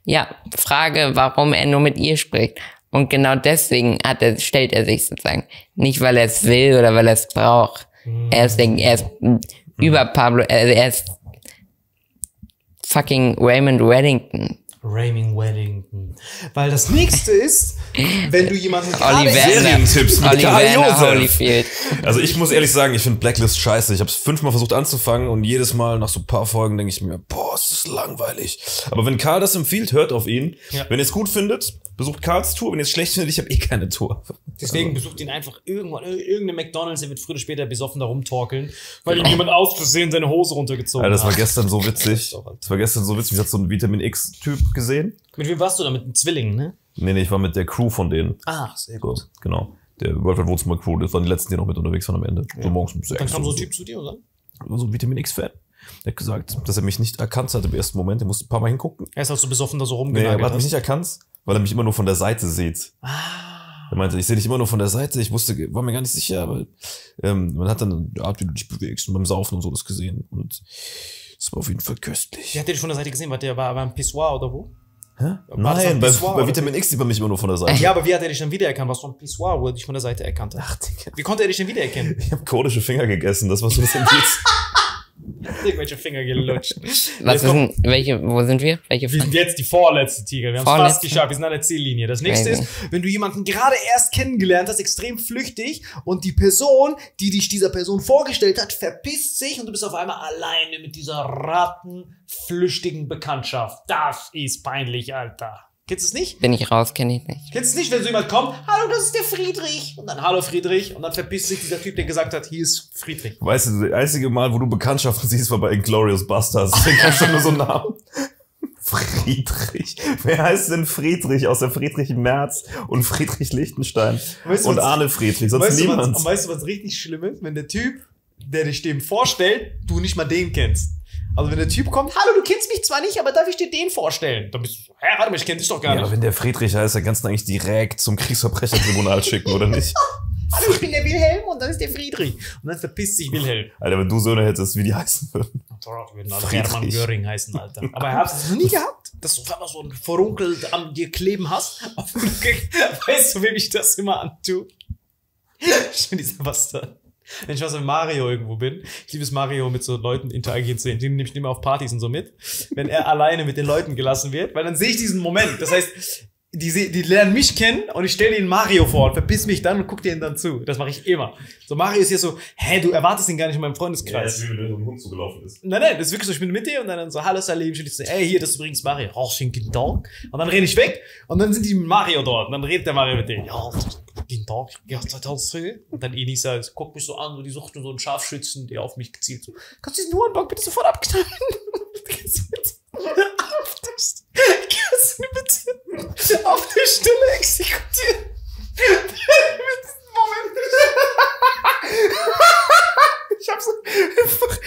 ja, Frage, warum er nur mit ihr spricht. Und genau deswegen hat er, stellt er sich sozusagen. Nicht, weil er es will oder weil er es braucht. Er ist, er ist über Pablo, also er ist fucking Raymond Weddington. Rayming Wellington. Weil das nächste ist, wenn du jemanden. Serientipps mit. Holyfield. Also ich muss ehrlich sagen, ich finde Blacklist scheiße. Ich habe es fünfmal versucht anzufangen und jedes Mal nach so ein paar Folgen denke ich mir, boah, ist das langweilig. Aber wenn Karl das empfiehlt, hört auf ihn. Ja. Wenn ihr es gut findet, besucht Karls Tour. Wenn ihr es schlecht findet, ich habe eh keine Tour. Deswegen besucht ihn einfach irgendwann, irgendeine McDonalds, der wird früher oder später besoffen da rumtorkeln, weil ihm jemand aus Versehen seine Hose runtergezogen Alter, das war hat. gestern so witzig. Das war gestern so witzig. Ich hatte so einen Vitamin X-Typ gesehen. Mit wem warst du da? Mit einem Zwilling, ne? Nee, nee, ich war mit der Crew von denen. Ah, sehr So, gut. genau. Der World Wide Wohnzimmer Crew, das waren die letzten, die noch mit unterwegs waren am Ende. So morgens um sechs. Dann kam so ein oder Typ zu dir dann? so. so ein Vitamin X-Fan. Der hat gesagt, dass er mich nicht erkannt hat im ersten Moment. Der musste ein paar Mal hingucken. Er ist halt so besoffen da so Nee, er hat mich nicht erkannt, weil er mich immer nur von der Seite sieht. ah. Er meinte, ich sehe dich immer nur von der Seite. Ich wusste, war mir gar nicht sicher, aber ähm, man hat dann die Art, wie du dich bewegst und beim Saufen und so das gesehen. Und es war auf jeden Fall köstlich. Wie hat der dich von der Seite gesehen? War der war beim Pissoir oder wo? Hä? War Nein, ein bei, bei Vitamin X sieht man mich immer nur von der Seite. Ja, aber wie hat er dich dann wiedererkannt? Was so ein Pissoir, wo er dich von der Seite erkannt hat? Ach, Digga. Wie konnte er dich denn wiedererkennen? Ich habe kodische Finger gegessen, das war so das Indiz. Irgendwelche Finger gelutscht. Was ist denn, welche, wo sind wir? Welche Wir sind jetzt die vorletzte Tiger. Wir haben es fast geschafft. Wir sind an der Ziellinie. Das nächste ist, wenn du jemanden gerade erst kennengelernt hast, extrem flüchtig und die Person, die dich dieser Person vorgestellt hat, verpisst sich und du bist auf einmal alleine mit dieser rattenflüchtigen Bekanntschaft. Das ist peinlich, Alter. Kennst du es nicht? Bin ich raus, kenne ich nicht. Kennst du es nicht, wenn so jemand kommt, hallo, das ist der Friedrich. Und dann, hallo Friedrich. Und dann verpisst sich dieser Typ, der gesagt hat, hier ist Friedrich. Weißt du, das einzige Mal, wo du Bekanntschaften siehst, war bei Inglourious Bastards. Deswegen kannst du nur so einen Namen. Friedrich. Wer heißt denn Friedrich außer Friedrich Merz und Friedrich Lichtenstein Weißt du, und was- Arne Friedrich? Sonst Weißt du, niemand. was, und weißt du, was richtig schlimm ist? Wenn der Typ, der dich dem vorstellt, du nicht mal den kennst. Also wenn der Typ kommt, hallo, du kennst mich zwar nicht, aber darf ich dir den vorstellen? Dann bist du so, hä, warte mal, ich kenn dich doch gar ja, aber nicht. wenn der Friedrich heißt, dann kannst du ihn eigentlich direkt zum Kriegsverbrechertribunal schicken, oder nicht? Hallo, ich bin der Wilhelm und dann ist der Friedrich. Und dann verpisst sich Wilhelm. Alter, wenn du Söhne hättest, wie die heißen würden. Die würden alle. Hermann Göring heißen, Alter. Aber er hat es noch nie gehabt, dass du einmal so ein Verunkel an dir kleben hast. weißt du, wem ich das immer antue? Ich bin dieser Bastard. Wenn ich was mit Mario irgendwo bin, ich liebe es Mario mit so Leuten interagieren zu sehen. Den nehme ich immer auf Partys und so mit. Wenn er alleine mit den Leuten gelassen wird, weil dann sehe ich diesen Moment. Das heißt, die, die lernen mich kennen und ich stelle ihnen Mario vor und verpiss mich dann und guck denen dann zu. Das mache ich immer. So, Mario ist hier so, hä, du erwartest ihn gar nicht in meinem Freundeskreis. wie wenn so ein Hund zugelaufen ist. Nein, nein, das ist wirklich so, ich bin mit dir und dann so, hallo Salim, ich so, ey, hier, das ist übrigens Mario. Oh, schönen Tag. Und dann rede ich weg und dann sind die mit Mario dort und dann redet der Mario mit denen. Ja, guten Tag, ja, das Und dann Enisa guckt mich so an, so, die sucht nur so einen Scharfschützen, der auf mich gezielt so, kannst du diesen Hurenbock bitte sofort abknallen? Kannst du bitte auf der Stelle exekutieren? Moment. Ich hab's einfach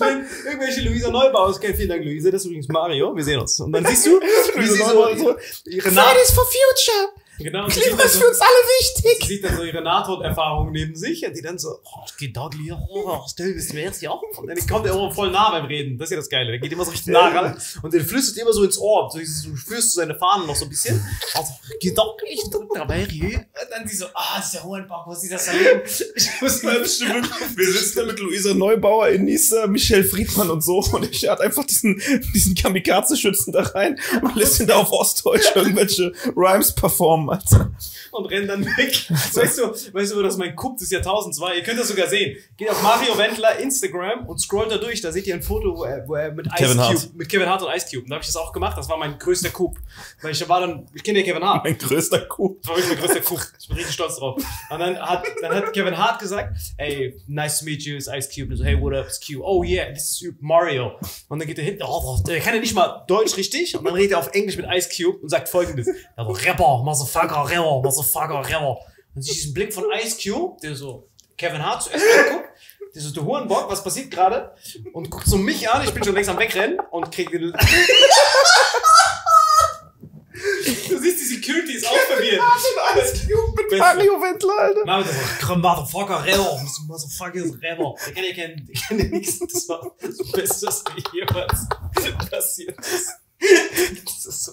Wenn irgendwelche Luisa Neubauers kennen, vielen Dank, Luisa. Das ist übrigens Mario. Wir sehen uns. Und dann siehst du, wie sie so, so ihre Fridays for Future. Genau. sie sieht dann so- uns alle wichtig. Sie sieht dann so ihre Nahtoderfahrung neben sich und die dann so, oh, die Dogli, oh, still, bist du mir jetzt ja auch? Und dann kommt er immer voll nah beim Reden. Das ist ja das Geile. Der geht immer so richtig nah ran und der flüstert immer so ins Ohr. So, du spürst so seine Fahnen noch so ein bisschen. Also, die Dogli, ich drück dabei, hier. Und dann sie so, ah, das ist der Hohenbach, was ist das Salim? Ich muss mal bestimmt. Wir sitzen da mit Luisa Neubauer, Enisa, Michelle Friedmann und so und ich hat einfach diesen, diesen Kamikaze-Schützen da rein und lässt ihn da auf Ostdeutsch irgendwelche Rhymes performen, Alter. und rennen dann weg. Weißt du, weißt du, das mein Kupp des Jahrtausends war? Ihr könnt das sogar sehen. Geht auf Mario Wendler Instagram und scrollt da durch. Da seht ihr ein Foto, wo er, wo er mit Ice Kevin Cube, Hart. mit Kevin Hart und Ice Cube. Und da habe ich das auch gemacht. Das war mein größter Coup. Weil ich war dann, ich kenne ja Kevin Hart. Mein größter Coup. Das war wirklich mein größter Coup. Ich bin richtig stolz drauf. Und dann hat, dann hat Kevin Hart gesagt, ey, nice to meet you, it's Ice Cube. Und so, hey, what up, it's Q. Oh yeah, this is Mario. Und dann geht er hin, oh, der kann ja nicht mal Deutsch richtig. Und dann redet er auf Englisch mit Ice Cube und sagt folgendes. Rapper, Motherfucker, Rapper, Motherfucker, Rapper. Und sich diesen Blick von Ice Cube, der so Kevin Hart zuerst anguckt, der so, du Hurenbock, was passiert gerade? Und guckt so mich an, ich bin schon längst am Wegrennen und krieg den... Du siehst, die Security ist auch verwirrt. Ice Cube mit Mario Wendler, Alter. Das war komm, Motherfucker, Rebel. Motherfucker ist Rebel. Der kann ja kein, der kann ja nichts. Das war das Beste, was mir jemals passiert ist. Das ist so.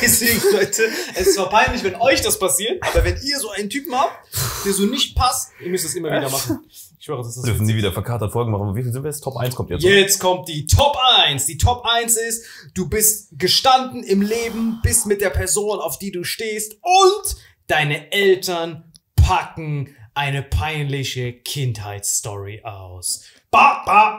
Deswegen, Leute, es ist zwar peinlich, wenn euch das passiert, aber wenn ihr so einen Typen habt, der so nicht passt, ihr müsst das immer wieder machen. Ich schwöre, das ist Wir dürfen nie wieder verkatert Folgen machen. Wie viel sind wir jetzt? Top 1 kommt jetzt. Jetzt kommt die Top 1. Die Top 1 ist, du bist gestanden im Leben, bist mit der Person, auf die du stehst und deine Eltern packen eine peinliche Kindheitsstory aus. Ba, ba,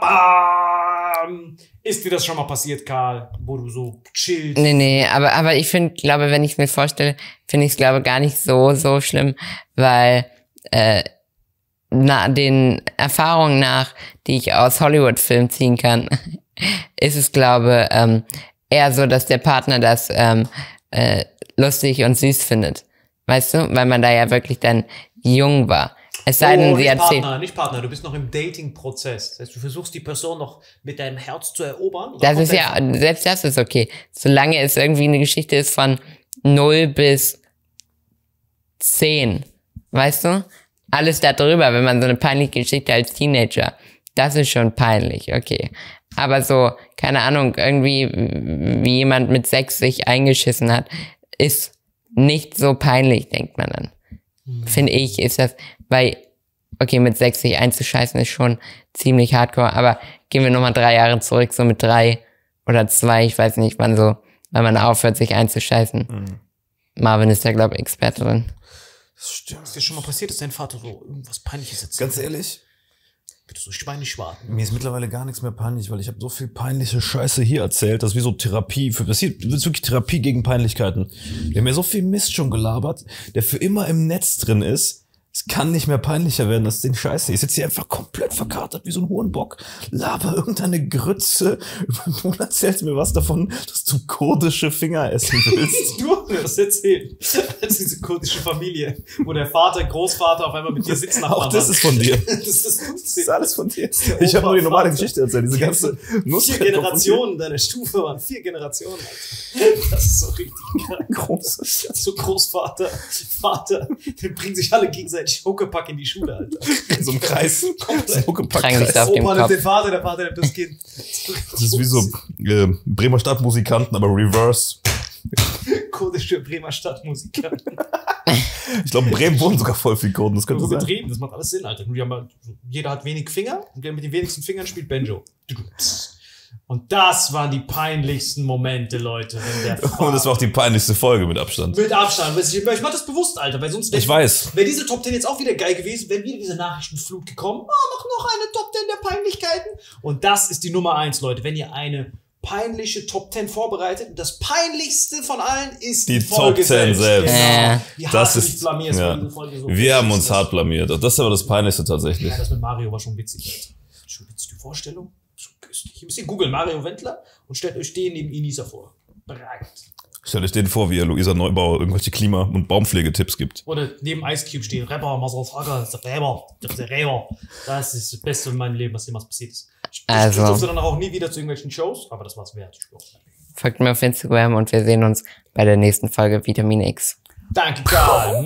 bam. Ist dir das schon mal passiert, Karl, wo du so chillst? Nee, nee, aber, aber ich finde, glaube, wenn ich es mir vorstelle, finde ich es, glaube gar nicht so, so schlimm, weil äh, na, den Erfahrungen nach, die ich aus Hollywood-Filmen ziehen kann, ist es, glaube ähm, eher so, dass der Partner das ähm, äh, lustig und süß findet. Weißt du? Weil man da ja wirklich dann jung war. Es sei denn, oh, sie erzählt. Partner, nicht Partner, du bist noch im Dating-Prozess. Das heißt, du versuchst die Person noch mit deinem Herz zu erobern. Das ist ja, selbst das ist okay. Solange es irgendwie eine Geschichte ist von 0 bis 10. Weißt du? Alles da drüber, wenn man so eine peinliche Geschichte als Teenager, das ist schon peinlich, okay. Aber so, keine Ahnung, irgendwie, wie jemand mit 6 sich eingeschissen hat, ist nicht so peinlich, denkt man dann. Finde ich, ist das, weil, okay, mit 6 sich einzuscheißen ist schon ziemlich hardcore, aber gehen wir nochmal drei Jahre zurück, so mit drei oder zwei, ich weiß nicht, wann so, wann man aufhört, sich einzuscheißen. Marvin ist da, glaube ich, Experte drin. Das stimmt. Ist dir schon mal passiert, dass dein Vater so irgendwas Peinliches erzählt? Ganz ehrlich, Bitte so schweinisch warten. mir ist mittlerweile gar nichts mehr peinlich, weil ich habe so viel peinliche Scheiße hier erzählt, das ist wie so Therapie. Für, das, hier, das ist wirklich Therapie gegen Peinlichkeiten. Wir haben ja so viel Mist schon gelabert, der für immer im Netz drin ist. Es kann nicht mehr peinlicher werden, als den Scheiße. Ich sitze hier einfach komplett verkatert wie so ein Hurenbock, laber irgendeine Grütze. Du erzählst mir was davon, dass du kurdische Finger essen willst. Du hast mir das erzählt. Ist diese kurdische Familie, wo der Vater, Großvater auf einmal mit dir sitzt nach Auch das ist von dir. Das ist, Das ist alles von dir. Ich habe nur die normale Geschichte erzählt. Diese ganze Vier Generationen deiner Stufe waren vier Generationen. Alter. Das ist so richtig krank. Großes. So Großvater, Vater, die bringen sich alle gegenseitig Huckepack in die Schule, Alter. In so einem Kreis. So ein Huckepack- Tragen sich Kreis. da auf dem Opa nimmt den Vater, der Vater nimmt das Kind. Das ist wie so äh, Bremer Stadtmusikanten, aber reverse. Kurdische Bremer Stadtmusiker. Ich glaube, in Bremen wohnen sogar voll viele Kurden. Das könnte So sein. getrieben, das macht alles Sinn, Alter. Halt, jeder hat wenig Finger und der mit den wenigsten Fingern spielt Banjo. Und das waren die peinlichsten Momente, Leute. Und das war auch die peinlichste Folge mit Abstand. mit Abstand. Ich, ich mach das bewusst, Alter, weil sonst Ich weiß. Wäre diese Top 10 jetzt auch wieder geil gewesen, wäre wieder diese Nachrichtenflut gekommen. Oh, mach noch eine Top 10 der Peinlichkeiten. Und das ist die Nummer 1, Leute. Wenn ihr eine peinliche Top 10 vorbereitet, das peinlichste von allen ist Die Folge Top 10 selbst. Äh. Genau. Wie Das ist, blamierst, ja. so Wir haben uns hart blamiert. Das ist aber das Peinlichste tatsächlich. Ja, das mit Mario war schon witzig. Alter. Schon witzig, die Vorstellung. Köstlich. Ihr müsst ihr googeln, Mario Wendler, und stellt euch den neben Inisa vor. Bereit. Stellt euch den vor, wie ihr Luisa Neubauer irgendwelche Klima- und Baumpflegetipps gibt. Oder neben Ice Cube stehen, Rapper, Motherfucker, der Rapper, das ist der Rapper. Das ist das Beste in meinem Leben, was jemals passiert ist. Ich, Also. ich durfte dann auch nie wieder zu irgendwelchen Shows, aber das war's wert. Folgt mir auf Instagram und wir sehen uns bei der nächsten Folge Vitamin X. Danke, Karl.